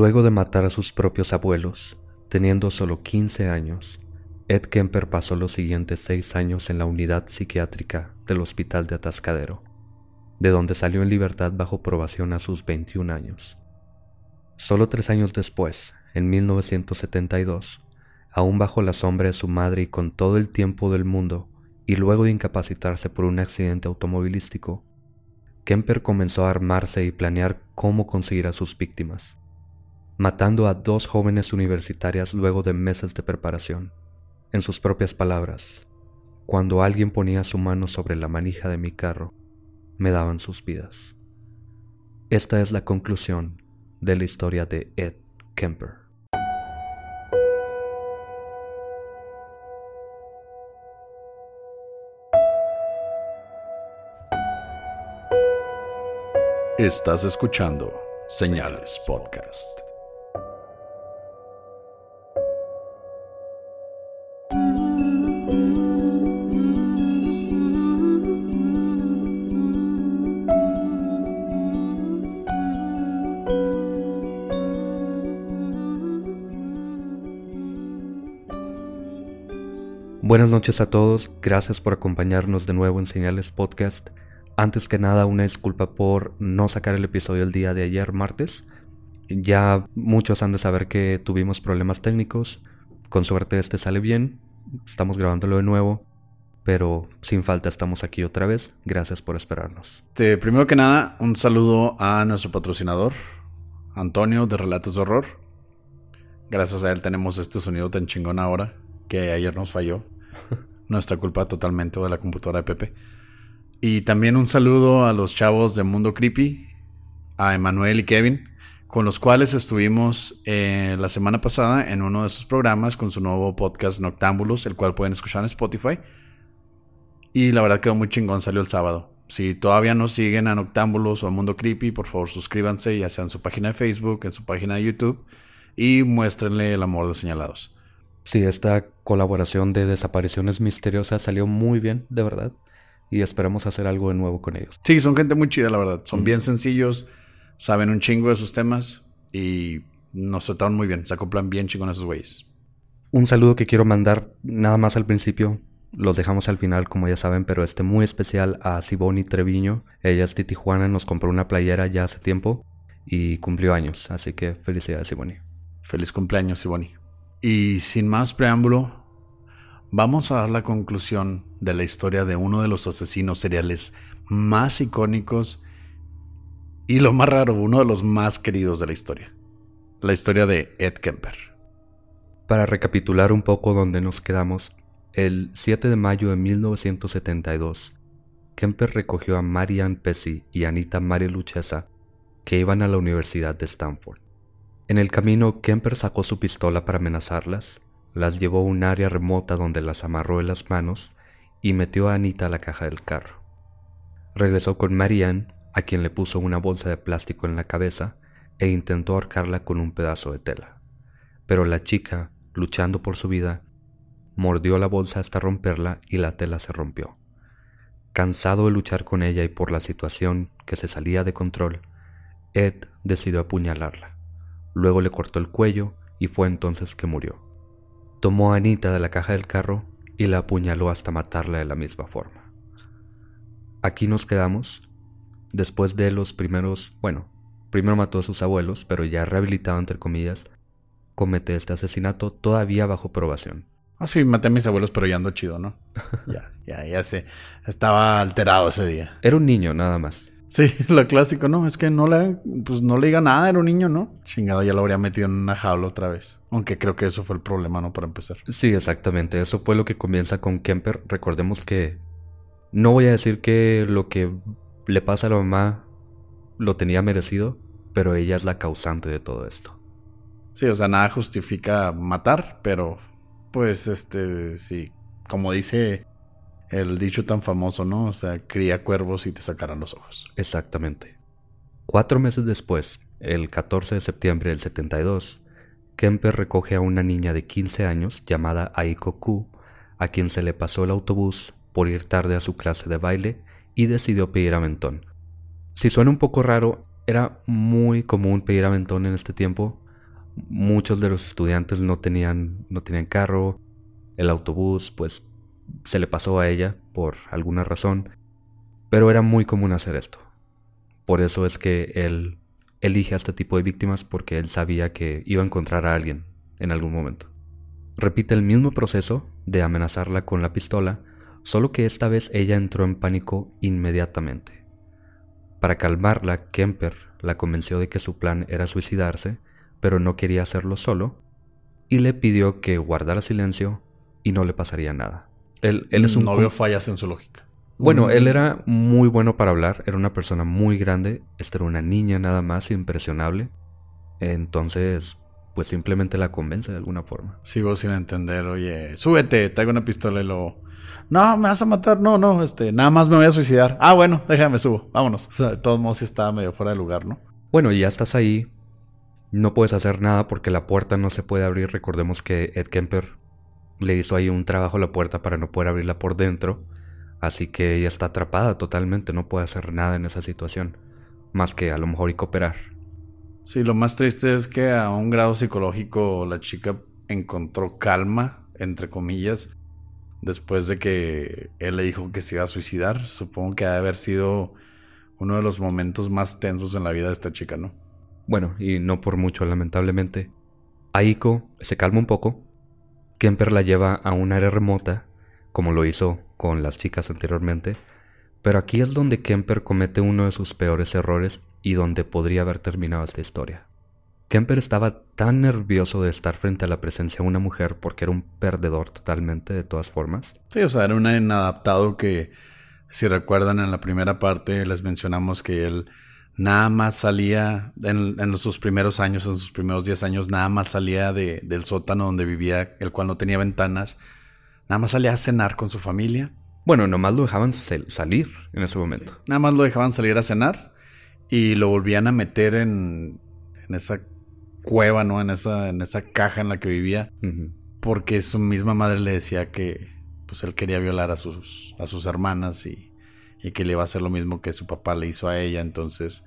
Luego de matar a sus propios abuelos, teniendo solo 15 años, Ed Kemper pasó los siguientes seis años en la unidad psiquiátrica del Hospital de Atascadero, de donde salió en libertad bajo probación a sus 21 años. Solo tres años después, en 1972, aún bajo la sombra de su madre y con todo el tiempo del mundo, y luego de incapacitarse por un accidente automovilístico, Kemper comenzó a armarse y planear cómo conseguir a sus víctimas matando a dos jóvenes universitarias luego de meses de preparación. En sus propias palabras, cuando alguien ponía su mano sobre la manija de mi carro, me daban sus vidas. Esta es la conclusión de la historia de Ed Kemper. Estás escuchando Señales Podcast. Buenas noches a todos, gracias por acompañarnos de nuevo en Señales Podcast. Antes que nada, una disculpa por no sacar el episodio el día de ayer, martes. Ya muchos han de saber que tuvimos problemas técnicos. Con suerte este sale bien. Estamos grabándolo de nuevo. Pero sin falta estamos aquí otra vez. Gracias por esperarnos. primero que nada, un saludo a nuestro patrocinador, Antonio de Relatos de Horror. Gracias a él tenemos este sonido tan chingón ahora que ayer nos falló. Nuestra culpa totalmente de la computadora de Pepe. Y también un saludo a los chavos de Mundo Creepy, a Emanuel y Kevin, con los cuales estuvimos eh, la semana pasada en uno de sus programas con su nuevo podcast Noctámbulos, el cual pueden escuchar en Spotify. Y la verdad quedó muy chingón, salió el sábado. Si todavía no siguen a Noctámbulos o a Mundo Creepy, por favor suscríbanse, ya sea en su página de Facebook, en su página de YouTube, y muéstrenle el amor de señalados. Sí, esta colaboración de desapariciones misteriosas salió muy bien, de verdad. Y esperamos hacer algo de nuevo con ellos. Sí, son gente muy chida, la verdad. Son bien sencillos, saben un chingo de sus temas y nos trataron muy bien. Se acoplan bien chingón esos güeyes. Un saludo que quiero mandar nada más al principio. Los dejamos al final, como ya saben, pero este muy especial a Siboni Treviño. Ella es de Tijuana, nos compró una playera ya hace tiempo y cumplió años. Así que felicidades, Siboni. Feliz cumpleaños, Siboni. Y sin más preámbulo, vamos a dar la conclusión de la historia de uno de los asesinos seriales más icónicos y lo más raro, uno de los más queridos de la historia. La historia de Ed Kemper. Para recapitular un poco donde nos quedamos, el 7 de mayo de 1972, Kemper recogió a Marianne Pesci y Anita Marie Luchesa, que iban a la Universidad de Stanford. En el camino, Kemper sacó su pistola para amenazarlas, las llevó a un área remota donde las amarró en las manos y metió a Anita a la caja del carro. Regresó con Marianne, a quien le puso una bolsa de plástico en la cabeza e intentó ahorcarla con un pedazo de tela. Pero la chica, luchando por su vida, mordió la bolsa hasta romperla y la tela se rompió. Cansado de luchar con ella y por la situación que se salía de control, Ed decidió apuñalarla. Luego le cortó el cuello y fue entonces que murió. Tomó a Anita de la caja del carro y la apuñaló hasta matarla de la misma forma. Aquí nos quedamos. Después de los primeros, bueno, primero mató a sus abuelos, pero ya rehabilitado entre comillas, comete este asesinato todavía bajo probación. Ah, sí, maté a mis abuelos, pero ya ando chido, ¿no? ya, ya, ya sé. Estaba alterado ese día. Era un niño, nada más. Sí, lo clásico, ¿no? Es que no le, pues no le diga nada, era un niño, ¿no? Chingado, ya lo habría metido en una jaula otra vez. Aunque creo que eso fue el problema, ¿no? Para empezar. Sí, exactamente. Eso fue lo que comienza con Kemper. Recordemos que no voy a decir que lo que le pasa a la mamá lo tenía merecido, pero ella es la causante de todo esto. Sí, o sea, nada justifica matar, pero pues este, sí, como dice el dicho tan famoso, ¿no? O sea, cría cuervos y te sacarán los ojos. Exactamente. Cuatro meses después, el 14 de septiembre del 72, Kemper recoge a una niña de 15 años llamada Aiko Ku, a quien se le pasó el autobús por ir tarde a su clase de baile y decidió pedir aventón. Si suena un poco raro, era muy común pedir aventón en este tiempo. Muchos de los estudiantes no tenían, no tenían carro, el autobús pues se le pasó a ella por alguna razón, pero era muy común hacer esto. Por eso es que él elige a este tipo de víctimas porque él sabía que iba a encontrar a alguien en algún momento. Repite el mismo proceso de amenazarla con la pistola, solo que esta vez ella entró en pánico inmediatamente. Para calmarla, Kemper la convenció de que su plan era suicidarse, pero no quería hacerlo solo, y le pidió que guardara silencio y no le pasaría nada. Él, es un... No veo fallas en su lógica. Bueno, él era muy bueno para hablar, era una persona muy grande, esta era una niña nada más, impresionable. Entonces, pues simplemente la convence de alguna forma. Sigo sin entender, oye, súbete, traigo una pistola y lo... No, me vas a matar, no, no, este, nada más me voy a suicidar. Ah, bueno, déjame, subo, vámonos. O sea, de todos modos sí estaba medio fuera de lugar, ¿no? Bueno, ya estás ahí, no puedes hacer nada porque la puerta no se puede abrir. Recordemos que Ed Kemper le hizo ahí un trabajo a la puerta para no poder abrirla por dentro. Así que ella está atrapada totalmente, no puede hacer nada en esa situación. Más que a lo mejor y cooperar. Sí, lo más triste es que a un grado psicológico la chica encontró calma, entre comillas, después de que él le dijo que se iba a suicidar. Supongo que ha de haber sido uno de los momentos más tensos en la vida de esta chica, ¿no? Bueno, y no por mucho, lamentablemente. Aiko se calma un poco, Kemper la lleva a un área remota, como lo hizo con las chicas anteriormente, pero aquí es donde Kemper comete uno de sus peores errores y donde podría haber terminado esta historia. Kemper estaba tan nervioso de estar frente a la presencia de una mujer porque era un perdedor totalmente de todas formas. Sí, o sea, era un inadaptado que, si recuerdan en la primera parte, les mencionamos que él nada más salía, en, sus primeros años, en sus primeros 10 años, nada más salía de, del sótano donde vivía, el cual no tenía ventanas, nada más salía a cenar con su familia. Bueno, nomás lo dejaban salir en ese momento. Nada más lo dejaban salir a cenar y lo volvían a meter en, en esa cueva, ¿no? En esa, en esa caja en la que vivía. Porque su misma madre le decía que pues él quería violar a sus, a sus hermanas y y que le iba a hacer lo mismo que su papá le hizo a ella. Entonces,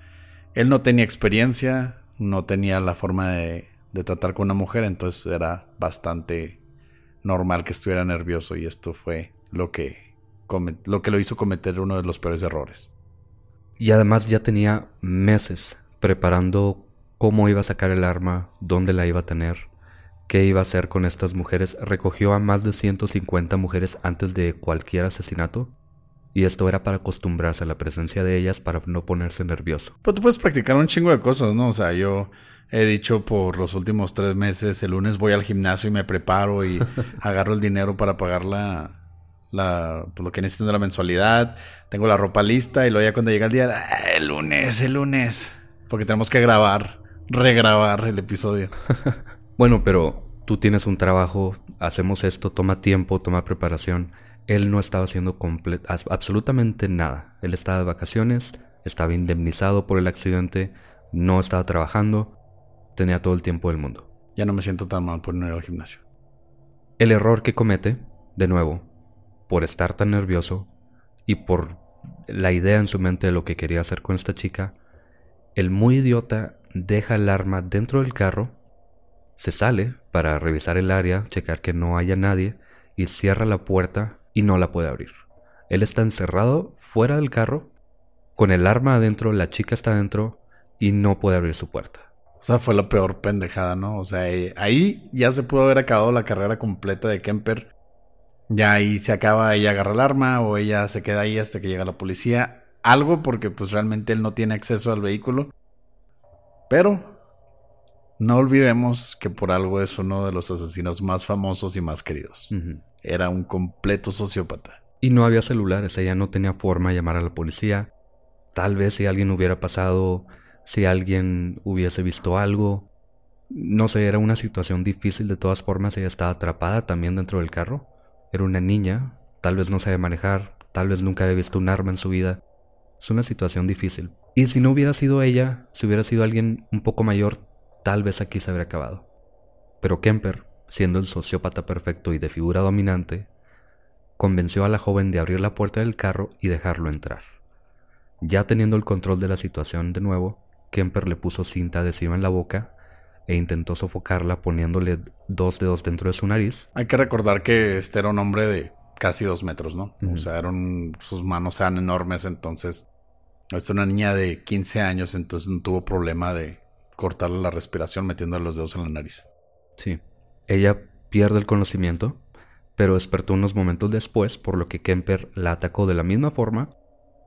él no tenía experiencia, no tenía la forma de, tratar con una mujer, entonces era bastante normal que estuviera nervioso y esto fue lo que, lo que lo hizo cometer uno de los peores errores. Y además ya tenía meses preparando cómo iba a sacar el arma, dónde la iba a tener, qué iba a hacer con estas mujeres. Recogió a más de 150 mujeres antes de cualquier asesinato y esto era para acostumbrarse a la presencia de ellas para no ponerse nervioso. Pero tú puedes practicar un chingo de cosas, ¿no? O sea, yo he dicho por los últimos tres meses, el lunes voy al gimnasio y me preparo y agarro el dinero para pagar la, la pues, lo que necesito de la mensualidad, tengo la ropa lista y luego ya cuando llega el día, ah, el lunes, el lunes, porque tenemos que grabar, regrabar el episodio. bueno, pero tú tienes un trabajo, hacemos esto, toma tiempo, toma preparación él no estaba haciendo absolutamente nada. Él estaba de vacaciones, estaba indemnizado por el accidente, no estaba trabajando, tenía todo el tiempo del mundo. Ya no me siento tan mal por no ir al gimnasio. El error que comete, de nuevo, por estar tan nervioso y por la idea en su mente de lo que quería hacer con esta chica, el muy idiota deja el arma dentro del carro, se sale para revisar el área, checar que no haya nadie y cierra la puerta y no la puede abrir. Él está encerrado fuera del carro, con el arma adentro, la chica está adentro y no puede abrir su puerta. O sea, fue la peor pendejada, ¿no? O sea, eh, ahí ya se pudo haber acabado la carrera completa de Kemper. Ya ahí se acaba, ella agarra el arma o ella se queda ahí hasta que llega la policía. Algo porque pues realmente él no tiene acceso al vehículo. Pero no olvidemos que por algo es uno de los asesinos más famosos y más queridos. Era un completo sociópata. Y no había celulares, ella no tenía forma de llamar a la policía. Tal vez si alguien hubiera pasado si alguien hubiese visto algo. No sé, era una situación difícil de todas formas, ella estaba atrapada también dentro del carro. Era una niña, tal vez no sabía manejar, tal vez nunca había visto un arma en su vida. Es una situación difícil. Y si no hubiera sido ella, si hubiera sido alguien un poco mayor, tal vez aquí se habría acabado. Pero Kemper, siendo el sociópata perfecto y de figura dominante, convenció a la joven de abrir la puerta del carro y dejarlo entrar. Ya teniendo el control de la situación de nuevo, Kemper le puso cinta adhesiva en la boca e intentó sofocarla poniéndole dos dedos dentro de su nariz. Hay que recordar que este era un hombre de casi dos metros, ¿no? O sea, eran, sus manos eran enormes, entonces... Esta es una niña de 15 años, entonces no tuvo problema de cortarle la respiración metiéndole los dedos en la nariz. Sí. Ella pierde el conocimiento, pero despertó unos momentos después, por lo que Kemper la atacó de la misma forma,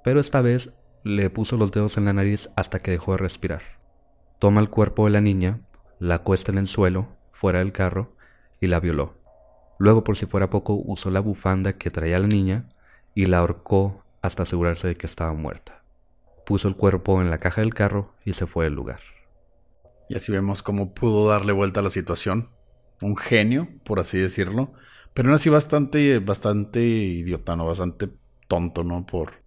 pero esta vez le puso los dedos en la nariz hasta que dejó de respirar. Toma el cuerpo de la niña, la acuesta en el suelo, fuera del carro, y la violó. Luego, por si fuera poco, usó la bufanda que traía la niña y la ahorcó hasta asegurarse de que estaba muerta. Puso el cuerpo en la caja del carro y se fue del lugar. Y así vemos cómo pudo darle vuelta a la situación. Un genio, por así decirlo. Pero aún así bastante, bastante idiota, ¿no? Bastante tonto, ¿no? Por,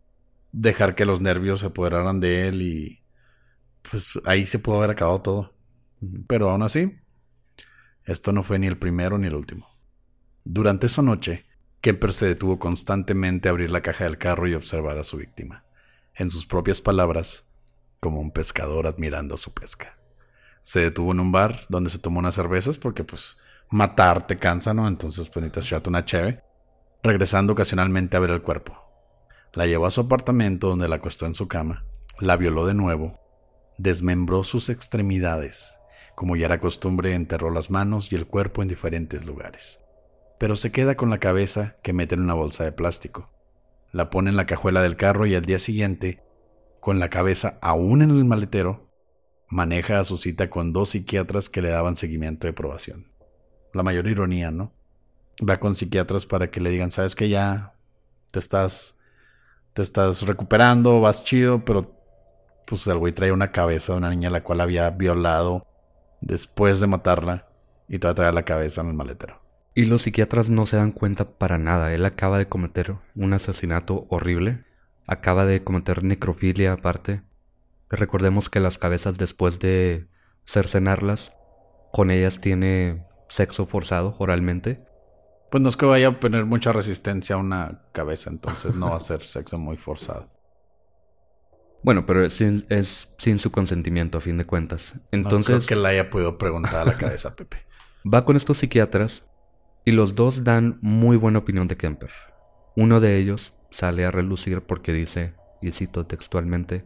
dejar que los nervios se apoderaran de él y pues ahí se pudo haber acabado todo. Pero aún así, esto no fue ni el primero ni el último. Durante esa noche, Kemper se detuvo constantemente a abrir la caja del carro y observar a su víctima. En sus propias palabras, como un pescador admirando su pesca. Se detuvo en un bar donde se tomó unas cervezas porque pues matar te cansa, ¿no? Entonces pues necesitas una cheve. Regresando ocasionalmente a ver el cuerpo. La llevó a su apartamento donde la acostó en su cama, la violó de nuevo, desmembró sus extremidades, como ya era costumbre enterró las manos y el cuerpo en diferentes lugares. Pero se queda con la cabeza que mete en una bolsa de plástico. La pone en la cajuela del carro y al día siguiente, con la cabeza aún en el maletero, maneja a su cita con dos psiquiatras que le daban seguimiento de probación. La mayor ironía, ¿no? Va con psiquiatras para que le digan, sabes que ya te estás te estás recuperando, vas chido, pero pues el güey trae una cabeza de una niña a la cual había violado después de matarla y te va a la cabeza en el maletero. Y los psiquiatras no se dan cuenta para nada. Él acaba de cometer un asesinato horrible. Acaba de cometer necrofilia aparte. Recordemos que las cabezas después de cercenarlas, con ellas tiene sexo forzado oralmente. Pues no es que vaya a poner mucha resistencia a una cabeza, entonces no va a ser sexo muy forzado. Bueno, pero es sin, es sin su consentimiento a fin de cuentas. Entonces... No creo que le haya podido preguntar a la cabeza, Pepe. Va con estos psiquiatras y los dos dan muy buena opinión de Kemper. Uno de ellos sale a relucir porque dice, y cito textualmente,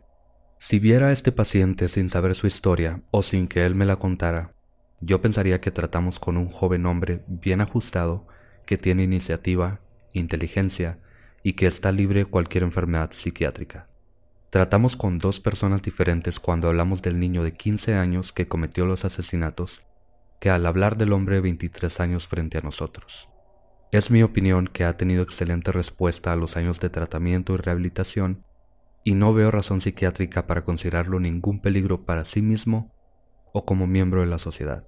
si viera a este paciente sin saber su historia o sin que él me la contara, yo pensaría que tratamos con un joven hombre bien ajustado que tiene iniciativa, inteligencia y que está libre de cualquier enfermedad psiquiátrica. Tratamos con dos personas diferentes cuando hablamos del niño de 15 años que cometió los asesinatos que al hablar del hombre de 23 años frente a nosotros. Es mi opinión que ha tenido excelente respuesta a los años de tratamiento y rehabilitación y no veo razón psiquiátrica para considerarlo ningún peligro para sí mismo o como miembro de la sociedad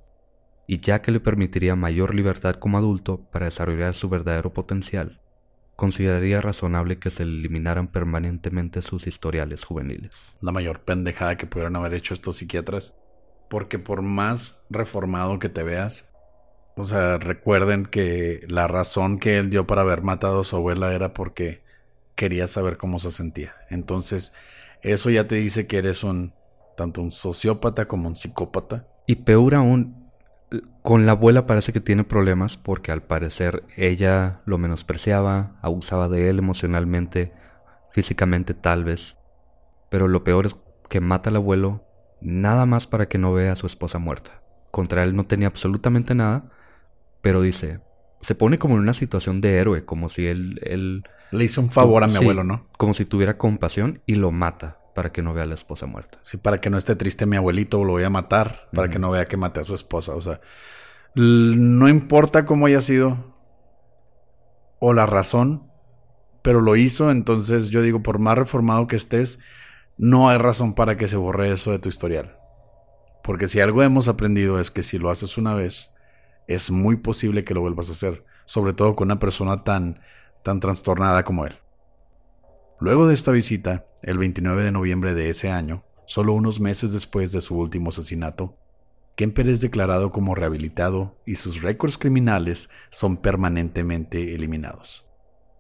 y ya que le permitiría mayor libertad como adulto para desarrollar su verdadero potencial, consideraría razonable que se eliminaran permanentemente sus historiales juveniles. La mayor pendejada que pudieron haber hecho estos psiquiatras, porque por más reformado que te veas, o sea, recuerden que la razón que él dio para haber matado a su abuela era porque quería saber cómo se sentía. Entonces, eso ya te dice que eres un tanto un sociópata como un psicópata. Y peor aún, con la abuela parece que tiene problemas porque al parecer ella lo menospreciaba, abusaba de él emocionalmente, físicamente tal vez. Pero lo peor es que mata al abuelo, nada más para que no vea a su esposa muerta. Contra él no tenía absolutamente nada, pero dice, se pone como en una situación de héroe, como si él... él Le hizo un favor a mi abuelo, ¿no? Como si tuviera compasión y lo mata para que no vea a la esposa muerta. Sí, para que no esté triste mi abuelito, lo voy a matar, para que no vea que maté a su esposa. O sea, no importa cómo haya sido o la razón, pero lo hizo, entonces yo digo, por más reformado que estés, no hay razón para que se borre eso de tu historial. Porque si algo hemos aprendido es que si lo haces una vez, es muy posible que lo vuelvas a hacer, sobre todo con una persona tan, tan trastornada como él. Luego de esta visita, el 29 de noviembre de ese año, solo unos meses después de su último asesinato, Kemper es declarado como rehabilitado y sus récords criminales son permanentemente eliminados.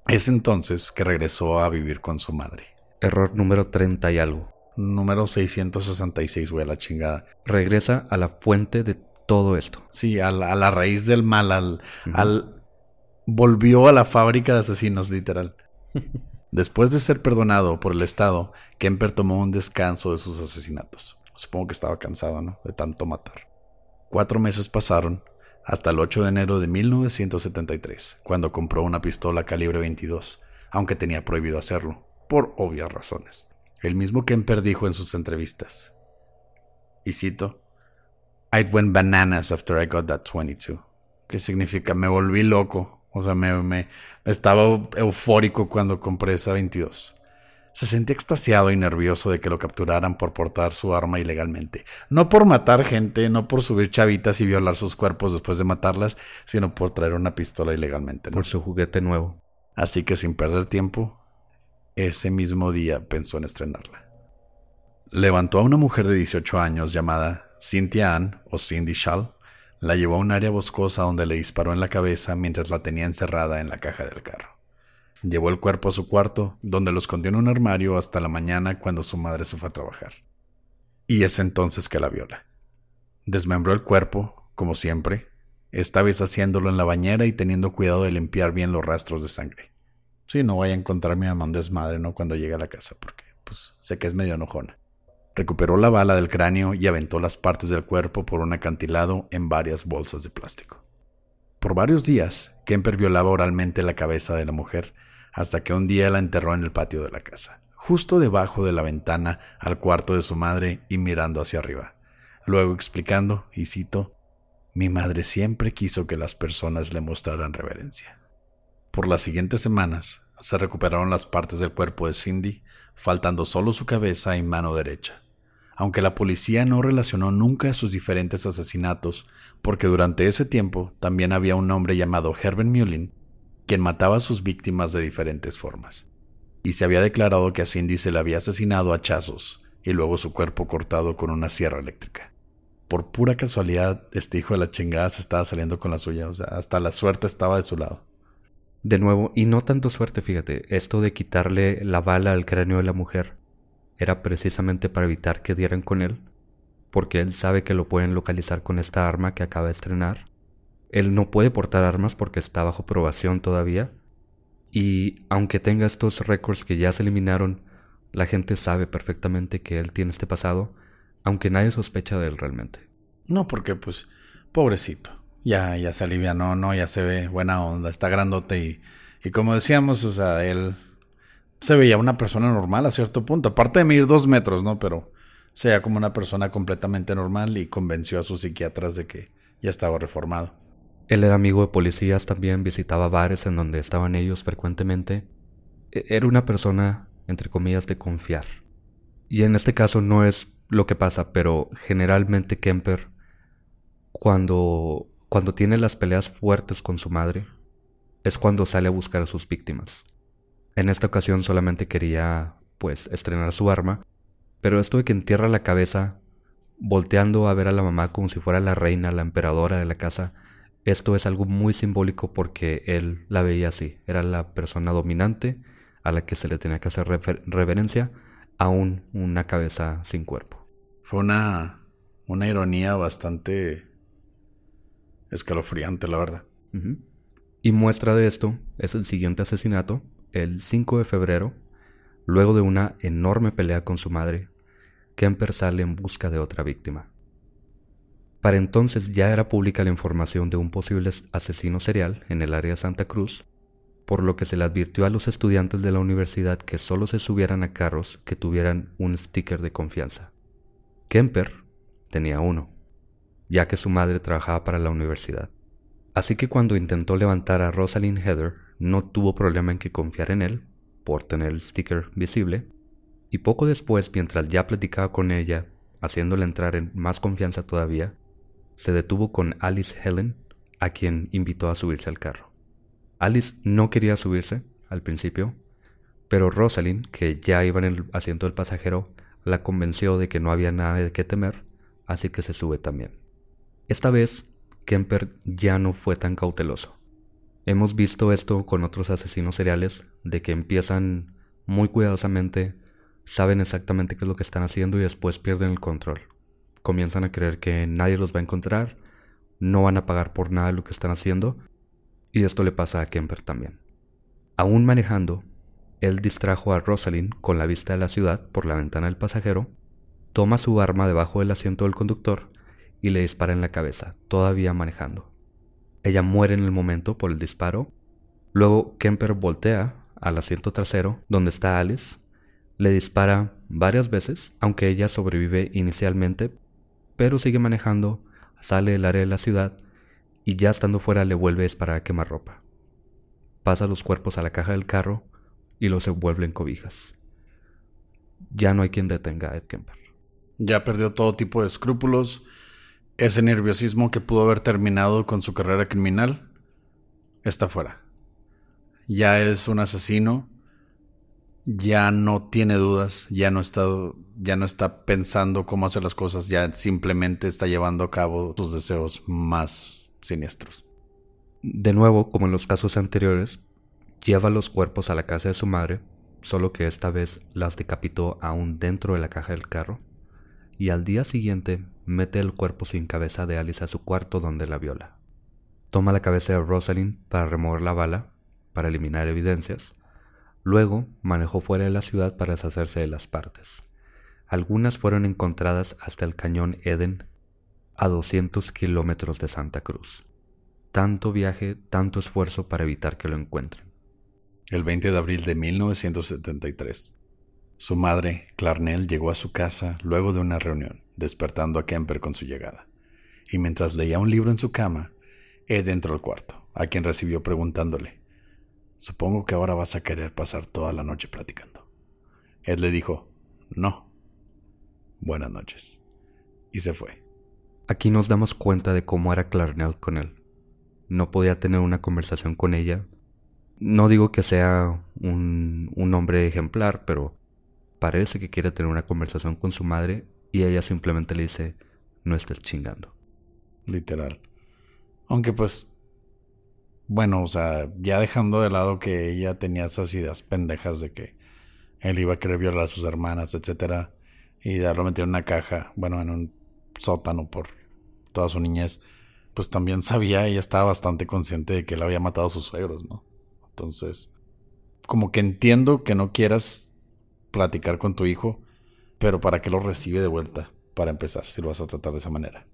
Es entonces que regresó a vivir con su madre. Error número 30 y algo. Número 666, güey, a la chingada. Regresa a la fuente de todo esto. Sí, a la, raíz del mal, al, al... Volvió a la fábrica de asesinos, literal. Después de ser perdonado por el Estado, Kemper tomó un descanso de sus asesinatos. Supongo que estaba cansado, ¿no? De tanto matar. Cuatro meses pasaron hasta el 8 de enero de 1973, cuando compró una pistola calibre 22, aunque tenía prohibido hacerlo, por obvias razones. El mismo Kemper dijo en sus entrevistas, y cito, I went bananas after I got that 22, que significa me volví loco, o sea, me, me estaba eufórico cuando compré esa 22. Se sentía extasiado y nervioso de que lo capturaran por portar su arma ilegalmente. No por matar gente, no por subir chavitas y violar sus cuerpos después de matarlas, sino por traer una pistola ilegalmente. Por su juguete nuevo. Así que sin perder tiempo, ese mismo día pensó en estrenarla. Levantó a una mujer de 18 años llamada Cynthia Ann o Cindy Schall, la llevó a un área boscosa donde le disparó en la cabeza mientras la tenía encerrada en la caja del carro. Llevó el cuerpo a su cuarto, donde lo escondió en un armario hasta la mañana cuando su madre se fue a trabajar. Y es entonces que la viola. Desmembró el cuerpo, como siempre, esta vez haciéndolo en la bañera y teniendo cuidado de limpiar bien los rastros de sangre. Si no vaya a encontrar mi mamá desmadre, ¿no? Cuando llegue a la casa, porque, pues, sé que es medio enojona. Recuperó la bala del cráneo y aventó las partes del cuerpo por un acantilado en varias bolsas de plástico. Por varios días, Kemper violaba oralmente la cabeza de la mujer hasta que un día la enterró en el patio de la casa, justo debajo de la ventana al cuarto de su madre y mirando hacia arriba. Luego explicando, y cito, mi madre siempre quiso que las personas le mostraran reverencia. Por las siguientes semanas se recuperaron las partes del cuerpo de Cindy, faltando solo su cabeza y mano derecha. Aunque la policía no relacionó nunca sus diferentes asesinatos, porque durante ese tiempo también había un hombre llamado Herbert Mullin quien mataba a sus víctimas de diferentes formas. Y se había declarado que a Cindy se le había asesinado a chazos y luego su cuerpo cortado con una sierra eléctrica. Por pura casualidad, este hijo de la chingada se estaba saliendo con la suya, o sea, hasta la suerte estaba de su lado. De nuevo, y no tanto suerte, fíjate, esto de quitarle la bala al cráneo de la mujer era precisamente para evitar que dieran con él, porque él sabe que lo pueden localizar con esta arma que acaba de estrenar él no puede portar armas porque está bajo probación todavía. Y aunque tenga estos récords que ya se eliminaron, la gente sabe perfectamente que él tiene este pasado, aunque nadie sospecha de él realmente. No, porque pues, pobrecito. Ya, ya se alivianó, no, ya se ve buena onda, está grandote y, y como decíamos, o sea, él se veía una persona normal a cierto punto, aparte de medir dos metros, ¿no? Pero se veía como una persona completamente normal y convenció a sus psiquiatras de que ya estaba reformado. Él era amigo de policías también, visitaba bares en donde estaban ellos frecuentemente. E-, era una persona, entre comillas, de confiar. Y en este caso no es lo que pasa, pero generalmente Kemper, cuando, cuando tiene las peleas fuertes con su madre, es cuando sale a buscar a sus víctimas. En esta ocasión solamente quería, pues, estrenar su arma, pero esto de que entierra la cabeza, volteando a ver a la mamá como si fuera la reina, la emperadora de la casa, esto es algo muy simbólico porque él la veía así. Era la persona dominante a la que se le tenía que hacer reverencia, aún una cabeza sin cuerpo. Fue una, una ironía bastante escalofriante, la verdad. Y muestra de esto es el siguiente asesinato, el 5 de febrero, luego de una enorme pelea con su madre. Kemper sale en busca de otra víctima. Para entonces ya era pública la información de un posible asesino serial en el área Santa Cruz, por lo que se le advirtió a los estudiantes de la universidad que solo se subieran a carros que tuvieran un sticker de confianza. Kemper tenía uno, ya que su madre trabajaba para la universidad. Así que cuando intentó levantar a Rosalind Heather, no tuvo problema en que confiar en él, por tener el sticker visible, y poco después, mientras ya platicaba con ella, haciéndola entrar en más confianza todavía, se detuvo con Alice Helen, a quien invitó a subirse al carro. Alice no quería subirse al principio, pero Rosalind, que ya iba en el asiento del pasajero, la convenció de que no había nada de qué temer, así que se sube también. Esta vez, Kemper ya no fue tan cauteloso. Hemos visto esto con otros asesinos seriales, de que empiezan muy cuidadosamente, saben exactamente qué es lo que están haciendo y después pierden el control comienzan a creer que nadie los va a encontrar, no van a pagar por nada lo que están haciendo, y esto le pasa a Kemper también. Aún manejando, él distrajo a Rosalind con la vista de la ciudad por la ventana del pasajero, toma su arma debajo del asiento del conductor y le dispara en la cabeza, todavía manejando. Ella muere en el momento por el disparo. Luego Kemper voltea al asiento trasero, donde está Alice, le dispara varias veces, aunque ella sobrevive inicialmente pero sigue manejando, sale del área de la ciudad y ya estando fuera le vuelve a disparar a quemar ropa. Pasa los cuerpos a la caja del carro y los envuelve en cobijas. Ya no hay quien detenga a Ed Kemper. Ya perdió todo tipo de escrúpulos. Ese nerviosismo que pudo haber terminado con su carrera criminal está fuera. Ya es un asesino ya no tiene dudas, ya no está, ya no está pensando cómo hacer las cosas, ya simplemente está llevando a cabo sus deseos más siniestros. De nuevo, como en los casos anteriores, lleva los cuerpos a la casa de su madre, solo que esta vez las decapitó aún dentro de la caja del carro, y al día siguiente mete el cuerpo sin cabeza de Alice a su cuarto donde la viola. Toma la cabeza de Rosalind para remover la bala, para eliminar evidencias, Luego manejó fuera de la ciudad para deshacerse de las partes. Algunas fueron encontradas hasta el cañón Eden, a 200 kilómetros de Santa Cruz. Tanto viaje, tanto esfuerzo para evitar que lo encuentren. El 20 de abril de 1973, su madre, Clarnell, llegó a su casa luego de una reunión, despertando a Kemper con su llegada. Y mientras leía un libro en su cama, Ed entró al cuarto, a quien recibió preguntándole, Supongo que ahora vas a querer pasar toda la noche platicando. Ed le dijo, no. Buenas noches. Y se fue. Aquí nos damos cuenta de cómo era Clarnell con él. No podía tener una conversación con ella. No digo que sea un, un hombre ejemplar, pero parece que quiere tener una conversación con su madre y ella simplemente le dice, no estés chingando. Literal. Aunque pues bueno, o sea, ya dejando de lado que ella tenía esas ideas pendejas de que él iba a querer violar a sus hermanas, etcétera, y darlo meter en una caja, bueno, en un sótano por toda su niñez, pues también sabía, ella estaba bastante consciente de que él había matado a sus suegros, ¿no? Entonces, como que entiendo que no quieras platicar con tu hijo, pero ¿para qué lo recibe de vuelta? Para empezar, si lo vas a tratar de esa manera.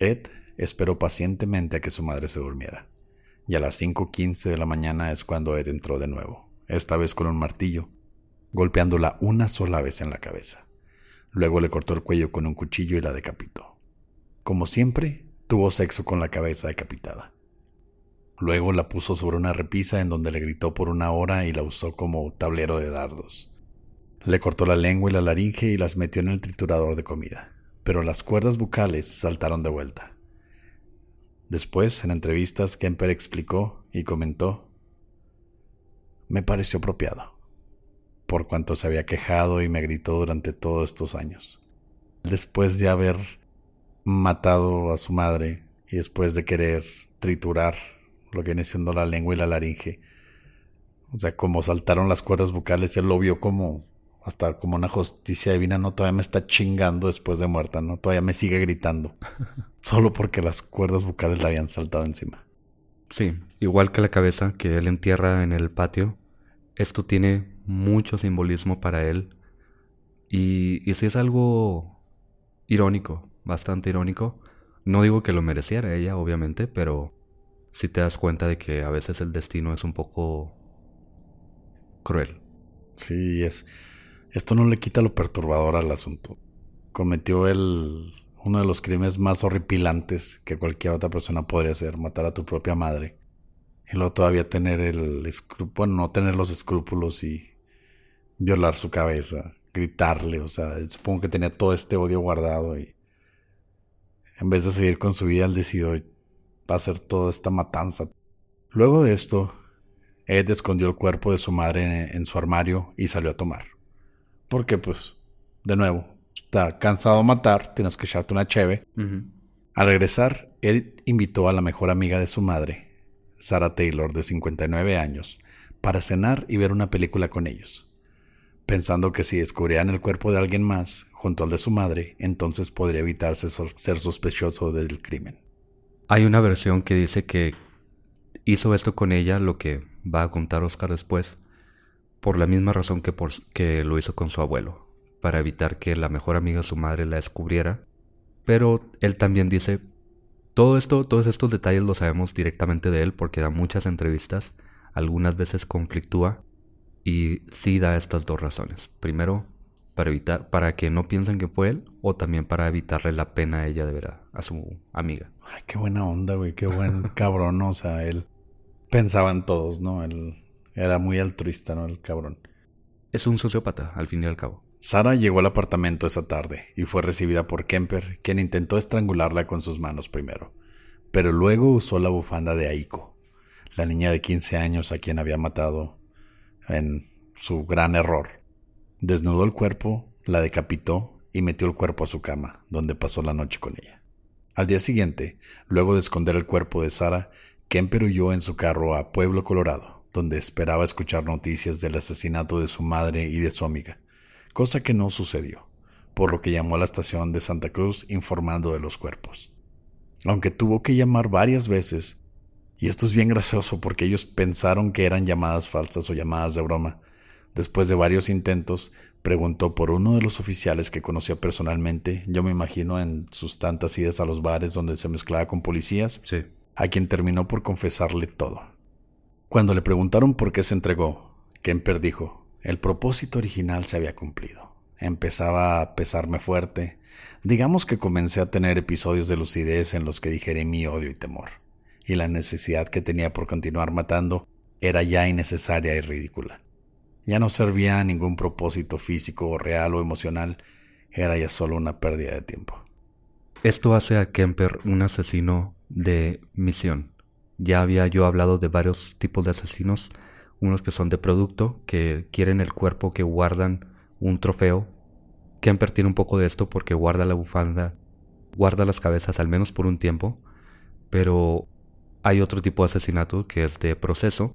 Ed esperó pacientemente a que su madre se durmiera, y a las 5.15 de la mañana es cuando Ed entró de nuevo, esta vez con un martillo, golpeándola una sola vez en la cabeza. Luego le cortó el cuello con un cuchillo y la decapitó. Como siempre, tuvo sexo con la cabeza decapitada. Luego la puso sobre una repisa en donde le gritó por una hora y la usó como tablero de dardos. Le cortó la lengua y la laringe y las metió en el triturador de comida, pero las cuerdas bucales saltaron de vuelta. Después, en entrevistas, Kemper explicó y comentó, me pareció apropiado, por cuanto se había quejado y me gritó durante todos estos años. Después de haber matado a su madre y después de querer triturar lo que viene siendo la lengua y la laringe, o sea, como saltaron las cuerdas vocales, él lo vio como hasta como una justicia divina, no, todavía me está chingando después de muerta, no, todavía me sigue gritando, solo porque las cuerdas bucales le habían saltado encima. Sí, igual que la cabeza que él entierra en el patio, esto tiene mucho simbolismo para él. Y, y sí es algo irónico, bastante irónico. No digo que lo mereciera ella, obviamente, pero si te das cuenta de que a veces el destino es un poco cruel. Sí, es. Esto no le quita lo perturbador al asunto. Cometió el uno de los crímenes más horripilantes que cualquier otra persona podría hacer, matar a tu propia madre. Y luego todavía tener el bueno, no tener los escrúpulos y violar su cabeza, gritarle, o sea, supongo que tenía todo este odio guardado y en vez de seguir con su vida, él decidió hacer toda esta matanza. Luego de esto, Ed escondió el cuerpo de su madre en, su armario y salió a tomar. Porque, pues, de nuevo, está cansado de matar, tienes que echarte una cheve. Al regresar, Ed invitó a la mejor amiga de su madre, Sarah Taylor, de 59 años, para cenar y ver una película con ellos pensando que si descubrían el cuerpo de alguien más junto al de su madre, entonces podría evitarse ser sospechoso del crimen. Hay una versión que dice que hizo esto con ella, lo que va a contar Oscar después, por la misma razón que, por, que lo hizo con su abuelo, para evitar que la mejor amiga de su madre la descubriera. Pero él también dice, todo esto, todos estos detalles los sabemos directamente de él porque da muchas entrevistas, algunas veces conflictúa y sí da estas dos razones. Primero, para evitar, para que no piensen que fue él, o también para evitarle la pena a ella de ver a, su amiga. Ay, qué buena onda, güey, qué buen cabrón, o sea, él pensaba en todos, ¿no? Él era muy altruista, ¿no? El cabrón. Es un sociópata, al fin y al cabo. Sara llegó al apartamento esa tarde y fue recibida por Kemper, quien intentó estrangularla con sus manos primero, pero luego usó la bufanda de Aiko, la niña de 15 años a quien había matado en su gran error. Desnudó el cuerpo, la decapitó y metió el cuerpo a su cama, donde pasó la noche con ella. Al día siguiente, luego de esconder el cuerpo de Sara, Kemper huyó en su carro a Pueblo, Colorado, donde esperaba escuchar noticias del asesinato de su madre y de su amiga, cosa que no sucedió, por lo que llamó a la estación de Santa Cruz informando de los cuerpos. Aunque tuvo que llamar varias veces, y esto es bien gracioso porque ellos pensaron que eran llamadas falsas o llamadas de broma. Después de varios intentos, preguntó por uno de los oficiales que conocía personalmente, yo me imagino en sus tantas idas a los bares donde se mezclaba con policías, sí. a quien terminó por confesarle todo. Cuando le preguntaron por qué se entregó, Kemper dijo, el propósito original se había cumplido. Empezaba a pesarme fuerte. Digamos que comencé a tener episodios de lucidez en los que digeré mi odio y temor y la necesidad que tenía por continuar matando era ya innecesaria y ridícula. Ya no servía a ningún propósito físico, real o emocional, era ya solo una pérdida de tiempo. Esto hace a Kemper un asesino de misión. Ya había yo hablado de varios tipos de asesinos, unos que son de producto, que quieren el cuerpo, que guardan un trofeo. Kemper tiene un poco de esto porque guarda la bufanda, guarda las cabezas al menos por un tiempo, pero hay otro tipo de asesinato que es de proceso.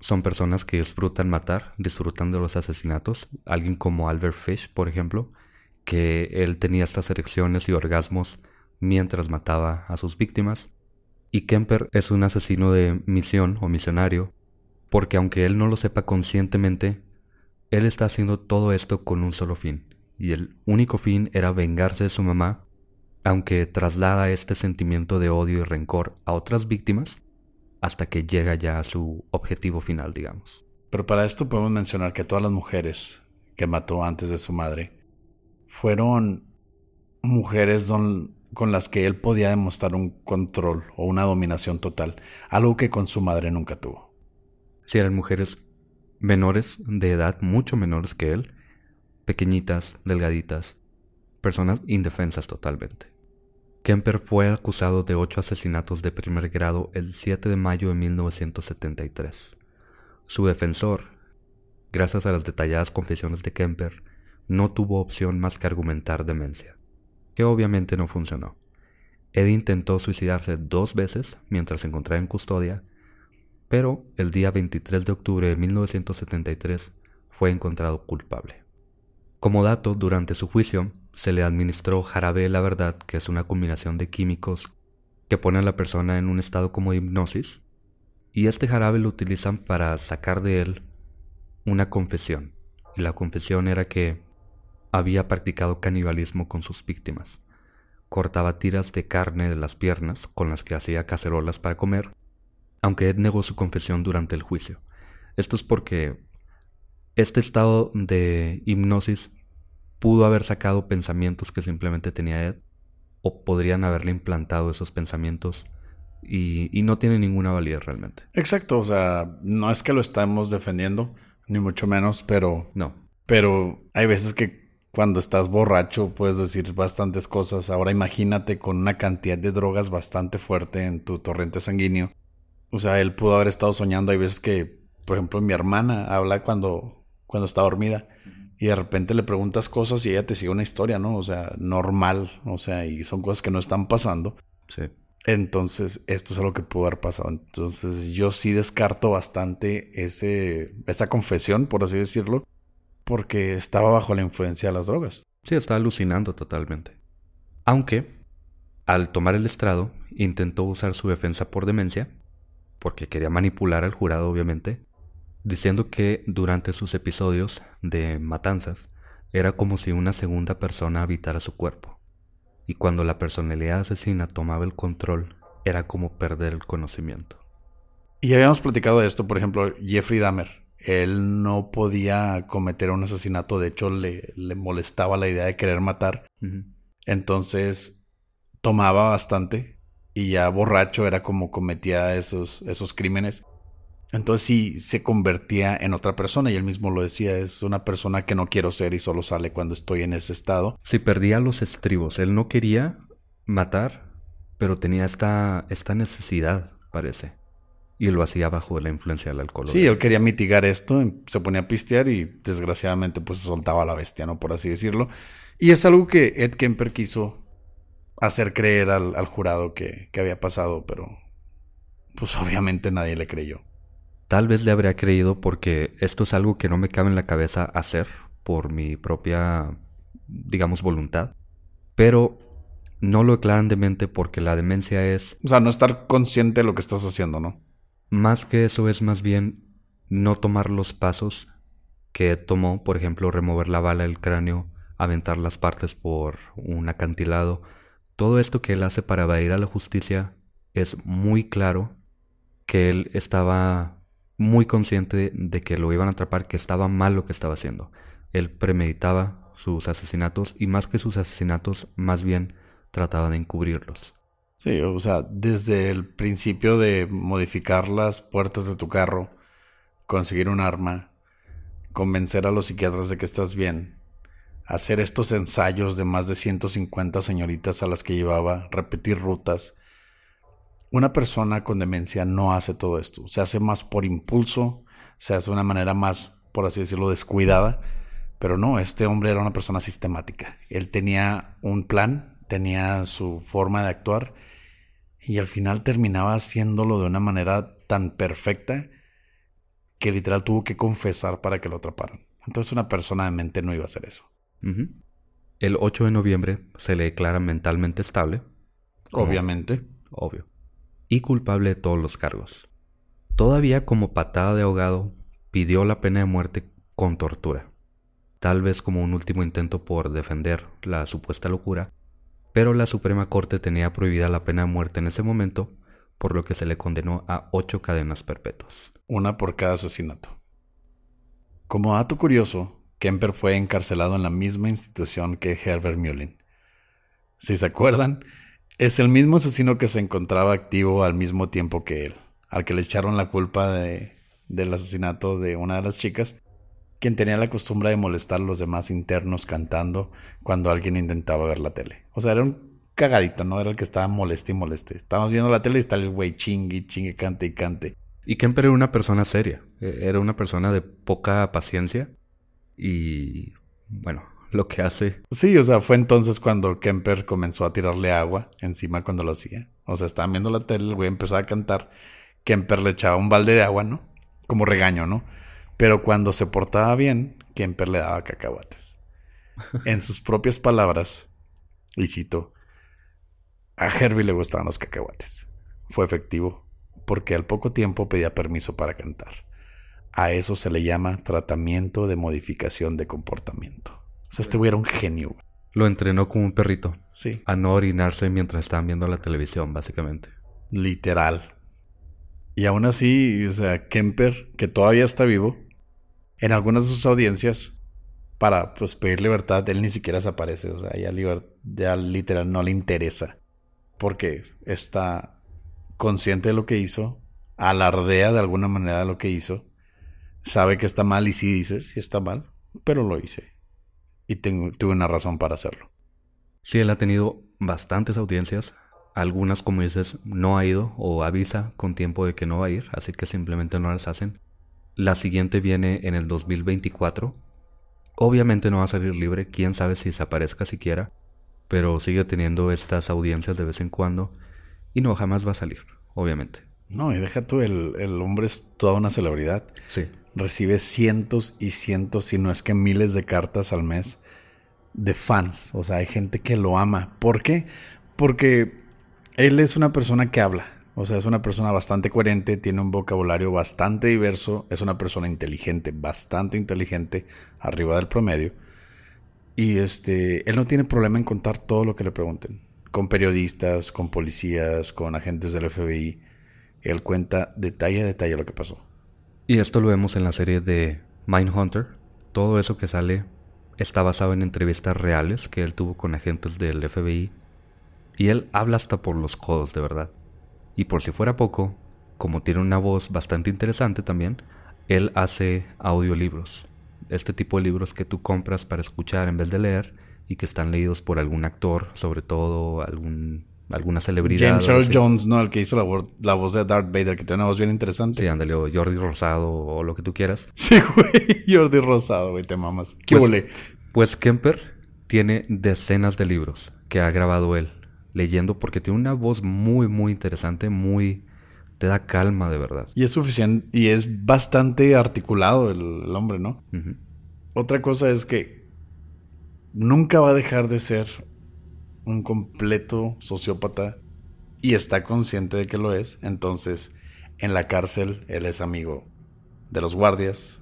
Son personas que disfrutan matar, disfrutan de los asesinatos. Alguien como Albert Fish, por ejemplo, que él tenía estas erecciones y orgasmos mientras mataba a sus víctimas. Y Kemper es un asesino de misión o misionario, porque aunque él no lo sepa conscientemente, él está haciendo todo esto con un solo fin. Y el único fin era vengarse de su mamá aunque traslada este sentimiento de odio y rencor a otras víctimas hasta que llega ya a su objetivo final, digamos. Pero para esto podemos mencionar que todas las mujeres que mató antes de su madre fueron mujeres con las que él podía demostrar un control o una dominación total, algo que con su madre nunca tuvo. Si eran mujeres menores de edad, mucho menores que él, pequeñitas, delgaditas, personas indefensas totalmente. Kemper fue acusado de ocho asesinatos de primer grado el 7 de mayo de 1973. Su defensor, gracias a las detalladas confesiones de Kemper, no tuvo opción más que argumentar demencia, que obviamente no funcionó. Ed intentó suicidarse dos veces mientras se encontraba en custodia, pero el día 23 de octubre de 1973 fue encontrado culpable. Como dato, durante su juicio, se le administró jarabe la verdad, que es una combinación de químicos que pone a la persona en un estado como hipnosis, y este jarabe lo utilizan para sacar de él una confesión. Y la confesión era que había practicado canibalismo con sus víctimas. Cortaba tiras de carne de las piernas con las que hacía cacerolas para comer, aunque Ed negó su confesión durante el juicio. Esto es porque este estado de hipnosis pudo haber sacado pensamientos que simplemente tenía Ed, o podrían haberle implantado esos pensamientos y, no tiene ninguna validez realmente. Exacto, o sea, no es que lo estamos defendiendo, ni mucho menos, pero... No. Pero hay veces que cuando estás borracho puedes decir bastantes cosas. Ahora imagínate con una cantidad de drogas bastante fuerte en tu torrente sanguíneo. O sea, él pudo haber estado soñando. Hay veces que, por ejemplo, mi hermana habla cuando, cuando está dormida y de repente le preguntas cosas y ella te sigue una historia, ¿no? O sea, normal. O sea, y son cosas que no están pasando. Sí. Entonces, esto es lo que pudo haber pasado. Entonces, yo sí descarto bastante ese, esa confesión, por así decirlo, porque estaba bajo la influencia de las drogas. Sí, estaba alucinando totalmente. Aunque, al tomar el estrado, intentó usar su defensa por demencia, porque quería manipular al jurado, obviamente, diciendo que durante sus episodios de matanzas era como si una segunda persona habitara su cuerpo y cuando la personalidad asesina tomaba el control, era como perder el conocimiento. Y habíamos platicado de esto, por ejemplo, Jeffrey Dahmer. Él no podía cometer un asesinato, de hecho le, le molestaba la idea de querer matar. Entonces tomaba bastante y ya borracho era como cometía esos, esos crímenes. Entonces sí se convertía en otra persona y él mismo lo decía, es una persona que no quiero ser y solo sale cuando estoy en ese estado. Sí, perdía los estribos, él no quería matar, pero tenía esta, esta necesidad, parece. Y lo hacía bajo la influencia del alcohol. Sí, él quería mitigar esto, se ponía a pistear y desgraciadamente pues soltaba la bestia, ¿no? Por así decirlo. Y es algo que Ed Kemper quiso hacer creer al, al jurado que, que había pasado, pero pues obviamente nadie le creyó. Tal vez le habría creído porque esto es algo que no me cabe en la cabeza hacer por mi propia, digamos, voluntad. Pero no lo declaran demente porque la demencia es... O sea, no estar consciente de lo que estás haciendo, ¿no? Más que eso es más bien no tomar los pasos que tomó, por ejemplo, remover la bala del cráneo, aventar las partes por un acantilado. Todo esto que él hace para evadir a la justicia es muy claro que él estaba muy consciente de que lo iban a atrapar, que estaba mal lo que estaba haciendo. Él premeditaba sus asesinatos y más que sus asesinatos, más bien trataba de encubrirlos. Sí, o sea, desde el principio de modificar las puertas de tu carro, conseguir un arma, convencer a los psiquiatras de que estás bien, hacer estos ensayos de más de 150 señoritas a las que llevaba, repetir rutas, una persona con demencia no hace todo esto. Se hace más por impulso, se hace de una manera más, por así decirlo, descuidada. Pero no, este hombre era una persona sistemática. Él tenía un plan, tenía su forma de actuar y al final terminaba haciéndolo de una manera tan perfecta que literal tuvo que confesar para que lo atraparan. Entonces una persona de mente no iba a hacer eso. El 8 de noviembre se le declara mentalmente estable. Obviamente. Obvio y culpable de todos los cargos. Todavía como patada de ahogado, pidió la pena de muerte con tortura, tal vez como un último intento por defender la supuesta locura, pero la Suprema Corte tenía prohibida la pena de muerte en ese momento, por lo que se le condenó a ocho cadenas perpetuas. Una por cada asesinato. Como dato curioso, Kemper fue encarcelado en la misma institución que Herbert Mullin. Si se acuerdan, es el mismo asesino que se encontraba activo al mismo tiempo que él, al que le echaron la culpa de, del asesinato de una de las chicas, quien tenía la costumbre de molestar a los demás internos cantando cuando alguien intentaba ver la tele. O sea, era un cagadito, ¿no? Era el que estaba moleste y moleste. Estábamos viendo la tele y está el güey chingue, chingue, cante y cante. Y Kemper era una persona seria, e, era una persona de poca paciencia y, bueno, lo que hace. Sí, o sea, fue entonces cuando Kemper comenzó a tirarle agua encima cuando lo hacía. O sea, estaban viendo la tele, el güey empezó a cantar. Kemper le echaba un balde de agua, ¿no? Como regaño, ¿no? Pero cuando se portaba bien, Kemper le daba cacahuates. En sus propias palabras, y cito, a Herbie le gustaban los cacahuates. Fue efectivo, porque al poco tiempo pedía permiso para cantar. A eso se le llama tratamiento de modificación de comportamiento. O sea, este güey era un genio. güey. Lo entrenó como un perrito Sí. a no orinarse mientras estaban viendo la televisión, básicamente. Literal. Y aún así, o sea, Kemper, que todavía está vivo, en algunas de sus audiencias, para pues, pedir libertad, él ni siquiera se aparece. O sea, ya literal no le interesa. Porque está consciente de lo que hizo, alardea de alguna manera de lo que hizo, sabe que está mal y sí dice, sí está mal, pero lo hice. Y tengo, tuve una razón para hacerlo. Sí, él ha tenido bastantes audiencias. Algunas, como dices, no ha ido o avisa con tiempo de que no va a ir, así que simplemente no las hacen. La siguiente viene en el 2024. Obviamente no va a salir libre, quién sabe si se aparezca siquiera, pero sigue teniendo estas audiencias de vez en cuando y no jamás va a salir, obviamente. No, y deja tú, el, el hombre es toda una celebridad. Sí. recibe cientos y cientos, si no es que miles de cartas al mes de fans. O sea, hay gente que lo ama. ¿Por qué? Porque él es una persona que habla. O sea, es una persona bastante coherente, tiene un vocabulario bastante diverso, es una persona inteligente, bastante inteligente, arriba del promedio. Y este, él no tiene problema en contar todo lo que le pregunten. Con periodistas, con policías, con agentes del FBI. Él cuenta detalle a detalle lo que pasó. Y esto lo vemos en la serie de Mindhunter. Todo eso que sale está basado en entrevistas reales que él tuvo con agentes del FBI. Y él habla hasta por los codos, de verdad. Y por si fuera poco, como tiene una voz bastante interesante también, él hace audiolibros. Este tipo de libros que tú compras para escuchar en vez de leer y que están leídos por algún actor, sobre todo algún, alguna celebridad. James Earl. Jones, ¿no? El que hizo la, vo- la voz de Darth Vader, que tiene una voz bien interesante. Sí, ándale, o Jordi Rosado o lo que tú quieras. Sí, güey. Jordi Rosado, güey, te mamas. ¿Qué Pues-? Pues Kemper tiene decenas de libros que ha grabado él, leyendo porque tiene una voz muy, muy interesante, muy... te da calma de verdad. Y es suficiente, y es bastante articulado el, el hombre, ¿no? Otra cosa es que nunca va a dejar de ser un completo sociópata y está consciente de que lo es. Entonces, en la cárcel, él es amigo de los guardias,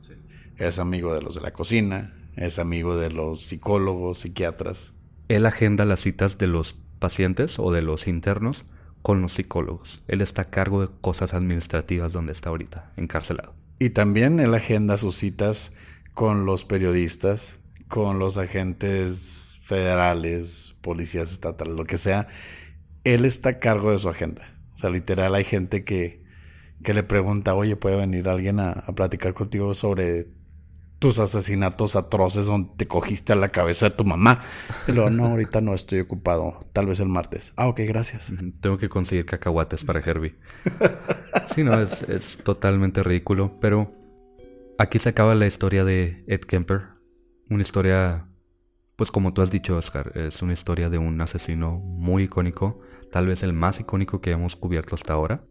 es amigo de los de la cocina, es amigo de los psicólogos, psiquiatras. Él agenda las citas de los pacientes o de los internos con los psicólogos. Él está a cargo de cosas administrativas donde está ahorita, encarcelado. Y también él agenda sus citas con los periodistas, con los agentes federales, policías estatales, lo que sea. Él está a cargo de su agenda. O sea, literal hay gente que, que le pregunta, oye, ¿puede venir alguien a, a platicar contigo sobre tus asesinatos atroces donde te cogiste a la cabeza de tu mamá? Y no, ahorita no estoy ocupado, tal vez el martes. Ah, ok, gracias. Tengo que conseguir cacahuates para Herbie. Sí, no, es, es totalmente ridículo, pero aquí se acaba la historia de Ed Kemper. Una historia, pues como tú has dicho, Oscar, es una historia de un asesino muy icónico, tal vez el más icónico que hemos cubierto hasta ahora.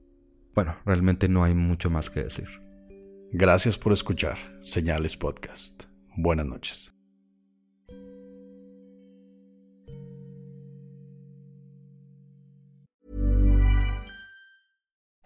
Bueno, realmente no hay mucho más que decir. Gracias por escuchar Señales Podcast. Buenas noches.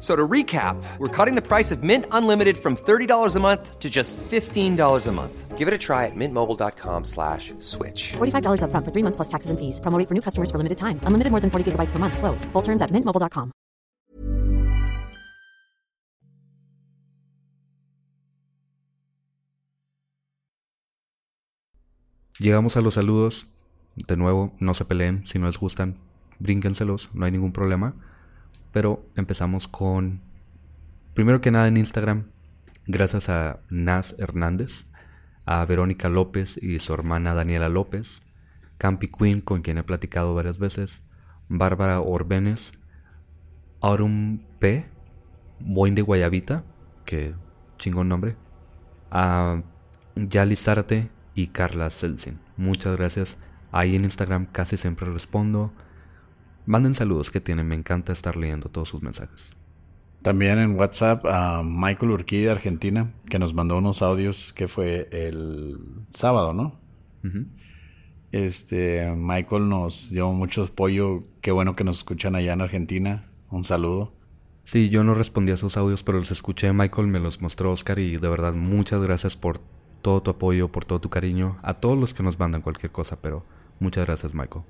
F- So to recap, we're cutting the price of Mint Unlimited from $30 a month to just $15 a month. Give it a try at mintmobile.com slash switch. $45 upfront for three months plus taxes and fees. Promo rate for new customers for limited time. Unlimited more than 40 gigabytes per month. Slows. Full terms at mintmobile.com. Llegamos a los saludos. De nuevo, no se peleen. Si no les gustan, brínquenselos. No hay ningún problema. Pero empezamos con... Primero que nada en Instagram. Gracias a Nas Hernández. A Verónica López y su hermana Daniela López. Campi Queen, con quien he platicado varias veces. Bárbara Orbenes. Aurum P. Boing de Guayabita. Que chingón nombre. A Yali Zárate y Carla Selsin. Muchas gracias. Ahí en Instagram casi siempre respondo. Manden saludos que tienen, me encanta estar leyendo todos sus mensajes. También en WhatsApp a Michael Urquí de Argentina, que nos mandó unos audios que fue el sábado, ¿no? Este, Michael nos dio mucho apoyo. Qué bueno que nos escuchan allá en Argentina. Un saludo. Sí, yo no respondí a sus audios, pero los escuché. Michael me los mostró Oscar y de verdad muchas gracias por todo tu apoyo, por todo tu cariño. A todos los que nos mandan cualquier cosa, pero muchas gracias, Michael.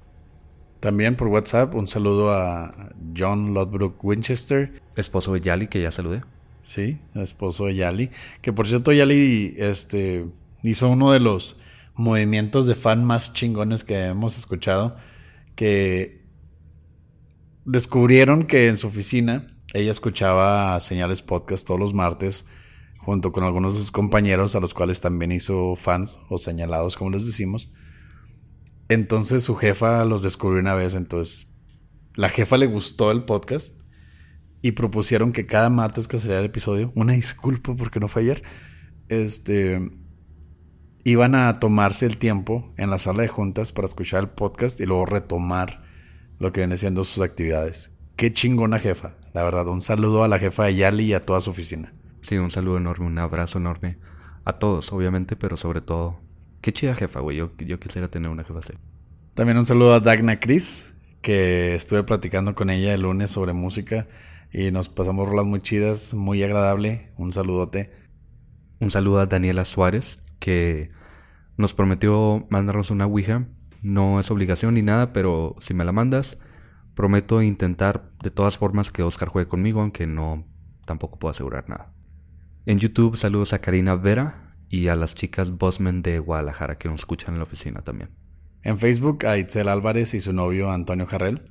También por WhatsApp un saludo a John Lodbrook Winchester. Esposo de Yali, que ya saludé. Sí, esposo de Yali. Que por cierto, Yali este, hizo uno de los movimientos de fan más chingones que hemos escuchado. Que descubrieron que en su oficina ella escuchaba señales podcast todos los martes junto con algunos de sus compañeros a los cuales también hizo fans o señalados como les decimos. Entonces su jefa los descubrió una vez, entonces la jefa le gustó el podcast y propusieron que cada martes que saliera el episodio, una disculpa porque no fue ayer, este iban a tomarse el tiempo en la sala de juntas para escuchar el podcast y luego retomar lo que viene siendo sus actividades. Qué chingona jefa, la verdad. Un saludo a la jefa de Yali y a toda su oficina. Sí, un saludo enorme, un abrazo enorme a todos, obviamente, pero sobre todo Qué chida jefa, güey. Yo, yo quisiera tener una jefa así. También un saludo a Dagna Cris, que estuve platicando con ella el lunes sobre música y nos pasamos rolas muy chidas, muy agradable. Un saludote. Un saludo a Daniela Suárez, que nos prometió mandarnos una Ouija. No es obligación ni nada, pero si me la mandas, prometo intentar de todas formas que Oscar juegue conmigo, aunque no tampoco puedo asegurar nada. En YouTube saludos a Karina Vera, y a las chicas Bosman de Guadalajara que nos escuchan en la oficina también. En Facebook a Itzel Álvarez y su novio Antonio Jarrell.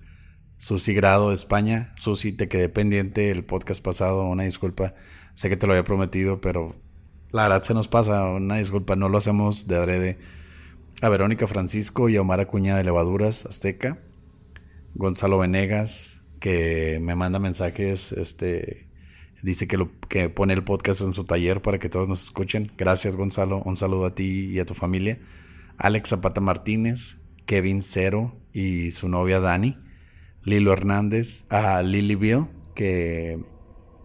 Susi Grado de España. Susi, te quedé pendiente el podcast pasado. Una disculpa. Sé que te lo había prometido, pero la verdad se nos pasa. Una disculpa, no lo hacemos de adrede. A Verónica Francisco y a Omar Acuña de Levaduras Azteca. Gonzalo Venegas, que me manda mensajes este, Dice que, lo, que pone el podcast en su taller para que todos nos escuchen. Gracias, Gonzalo. Un saludo a ti y a tu familia. Alex Zapata Martínez, Kevin Cero y su novia Dani. Lilo Hernández, a Lily Bill, que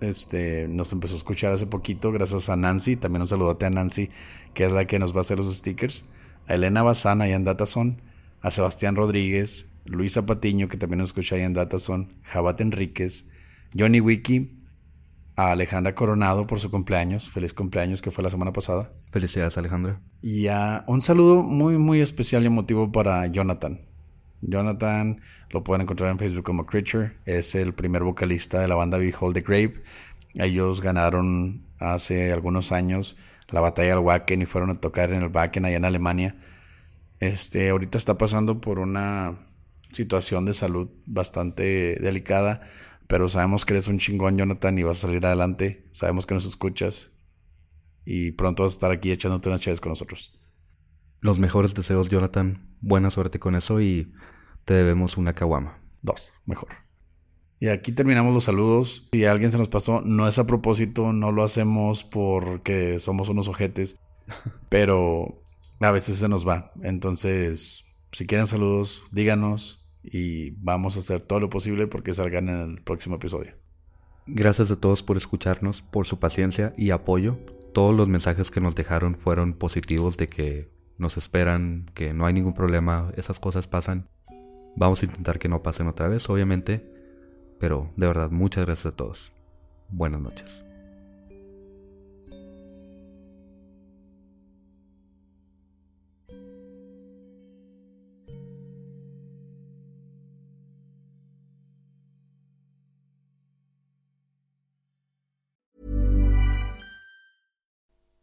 este, nos empezó a escuchar hace poquito, gracias a Nancy. También un saludote a Nancy, que es la que nos va a hacer los stickers. A Elena Bazana y en Datason. A Sebastián Rodríguez, Luisa Patiño, que también nos escucha ahí en Datason. Jabat Enríquez, Johnny Wiki, a Alejandra Coronado por su cumpleaños. Feliz cumpleaños que fue la semana pasada. Felicidades Alejandra. Y a un saludo muy muy especial y emotivo para Jonathan. Jonathan lo pueden encontrar en Facebook como Creature. Es el primer vocalista de la banda Behold the Grave. Ellos ganaron hace algunos años la batalla del Wacken y fueron a tocar en el Wacken allá en Alemania. Este, ahorita está pasando por una situación de salud bastante delicada pero sabemos que eres un chingón, Jonathan, y vas a salir adelante. Sabemos que nos escuchas. Y pronto vas a estar aquí echándote unas chaves con nosotros. Los mejores deseos, Jonathan. Buena suerte con eso y te debemos una caguama. Dos, mejor. Y aquí terminamos los saludos. Si alguien se nos pasó, no es a propósito, no lo hacemos porque somos unos ojetes, pero a veces se nos va. Entonces, si quieren saludos, díganos y vamos a hacer todo lo posible porque salgan en el próximo episodio. Gracias a todos por escucharnos, por su paciencia y apoyo. Todos los mensajes que nos dejaron fueron positivos de que nos esperan, que no hay ningún problema, esas cosas pasan. Vamos a intentar que no pasen otra vez, obviamente, pero de verdad muchas gracias a todos. Buenas noches.